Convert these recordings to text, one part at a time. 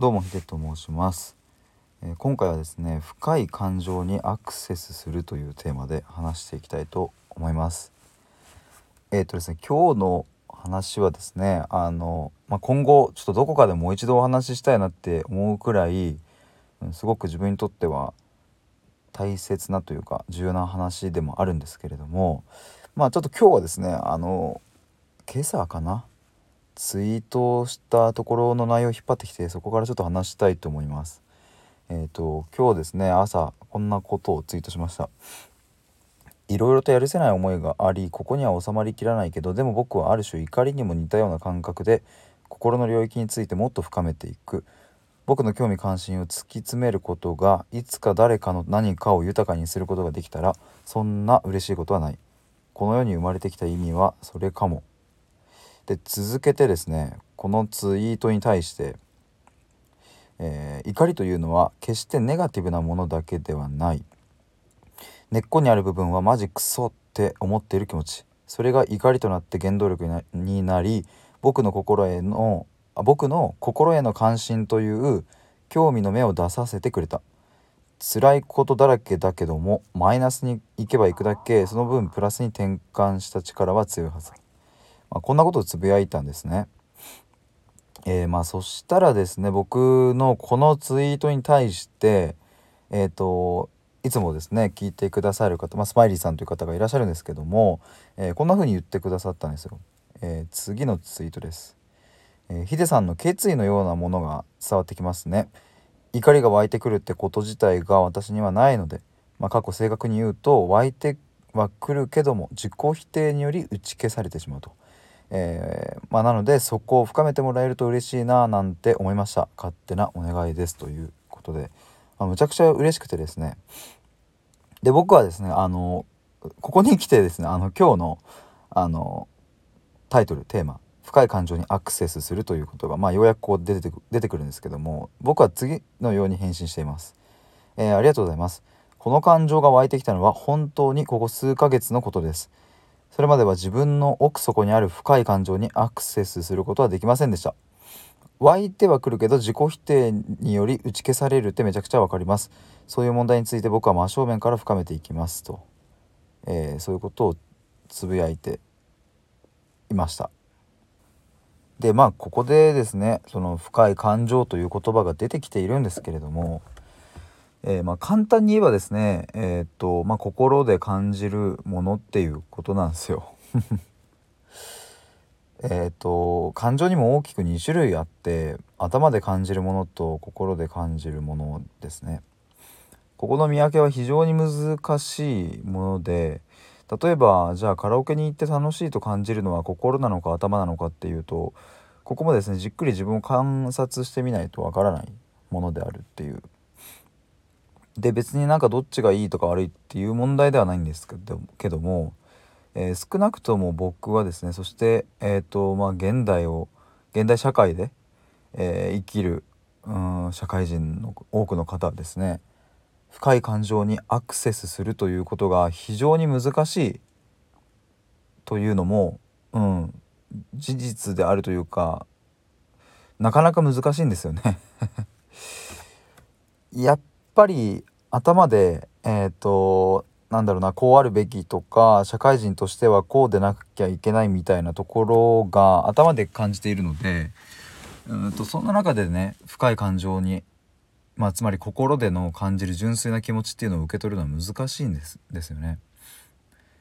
どうもヒデと申します、えー今回はですね深い感情にアクセスするというテーマで話していきたいと思います。えっ、とですね今日の話はですねあの、まあ、今後ちょっとどこかでもう一度お話ししたいなって思うくらい、すごく自分にとっては大切なというか重要な話でもあるんですけれどもまあちょっと今日はですねあの今朝かなツイートしたところの内容を引っ張ってきてそこからちょっと話したいと思います。えっ、と今日ですね朝こんなことをツイートしました。いろいろとやるせない思いがありここには収まりきらないけどでも僕はある種怒りにも似たような感覚で心の領域についてもっと深めていく僕の興味関心を突き詰めることがいつか誰かの何かを豊かにすることができたらそんな嬉しいことはないこの世に生まれてきた意味はそれかもで続けてですねこのツイートに対して、えー怒りというのは決してネガティブなものだけではない。根っこにある部分はマジクソって思っている気持ち。それが怒りとなって原動力になり僕の心へのあ僕の心への関心という興味の目を出させてくれた。辛いことだらけだけどもマイナスに行けば行くだけその分プラスに転換した力は強いはず。まあ、こんなことをつぶやいたんですね。えーまあそしたらですね僕のこのツイートに対してえっ、といつもですね聞いてくださる方、まあ、スマイリーさんという方がいらっしゃるんですけども、えーこんな風に言ってくださったんですよ。え次のツイートです。えーヒデさんの決意のようなものが伝わってきますね。怒りが湧いてくるってこと自体が私にはないので、まあ、過去正確に言うと湧いてはくるけども自己否定により打ち消されてしまうと。えーまあ、なのでそこを深めてもらえると嬉しいななんて思いました。勝手なお願いですということで、まあ、むちゃくちゃ嬉しくてですね。で僕はですねあのここに来てですねあの今日のあのタイトルテーマ「深い感情にアクセスする」ということが、まあ、ようやくこう出てく出てくるんですけども僕は次のように返信しています、えーありがとうございます。この感情が湧いてきたのは本当にここ数ヶ月のことです。それまでは自分の奥底にある深い感情にアクセスすることはできませんでした。湧いてはくるけど自己否定により打ち消されるってめちゃくちゃわかります。そういう問題について僕は真正面から深めていきますと、えーそういうことをつぶやいていました。でまあここでですねその深い感情という言葉が出てきているんですけれどもえーまあ、簡単に言えばですね、えーっとまあ、心で感じるものっていうことなんですよ。えっと感情にも大きく2種類あって頭で感じるものと心で感じるものですね。ここの見分けは非常に難しいもので例えばじゃあカラオケに行って楽しいと感じるのは心なのか頭なのかっていうとここもですねじっくり自分を観察してみないとわからないものであるっていうで別になんかどっちがいいとか悪いっていう問題ではないんですけどけども、えー少なくとも僕はですねそしてえっ、とまあ現代を現代社会で、えー生きるうん社会人の多くの方はですね深い感情にアクセスするということが非常に難しいというのも、うん、事実であるというかなかなか難しいんですよね。や っぱり頭でえっ、となんだろうなこうあるべきとか社会人としてはこうでなきゃいけないみたいなところが頭で感じているのでうんとそんな中でね深い感情に、まあ、つまり心での感じる純粋な気持ちっていうのを受け取るのは難しいんですですよね。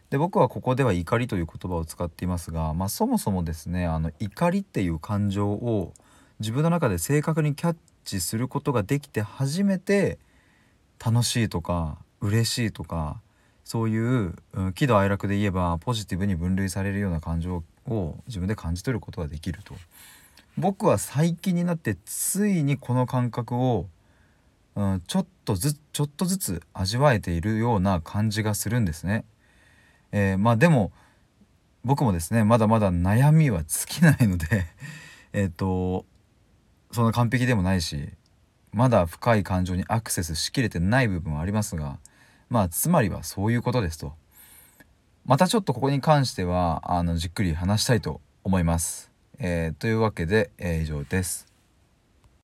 で僕はここでは怒りという言葉を使っていますが、まあ、そもそもですねあの怒りっていう感情を自分の中で正確にキャッチすることができて初めて楽しいとか嬉しいとかそういう、喜怒哀楽で言えばポジティブに分類されるような感情を自分で感じ取ることができると僕は最近になってついにこの感覚を、うん、ちょっとずつちょっとずつ味わえているような感じがするんですね。えーまあでも僕もですねまだまだ悩みは尽きないので えっとそんな完璧でもないしまだ深い感情にアクセスしきれてない部分はありますがまあつまりはそういうことですとまたちょっとここに関してはあのじっくり話したいと思います。えーというわけで、えー以上です。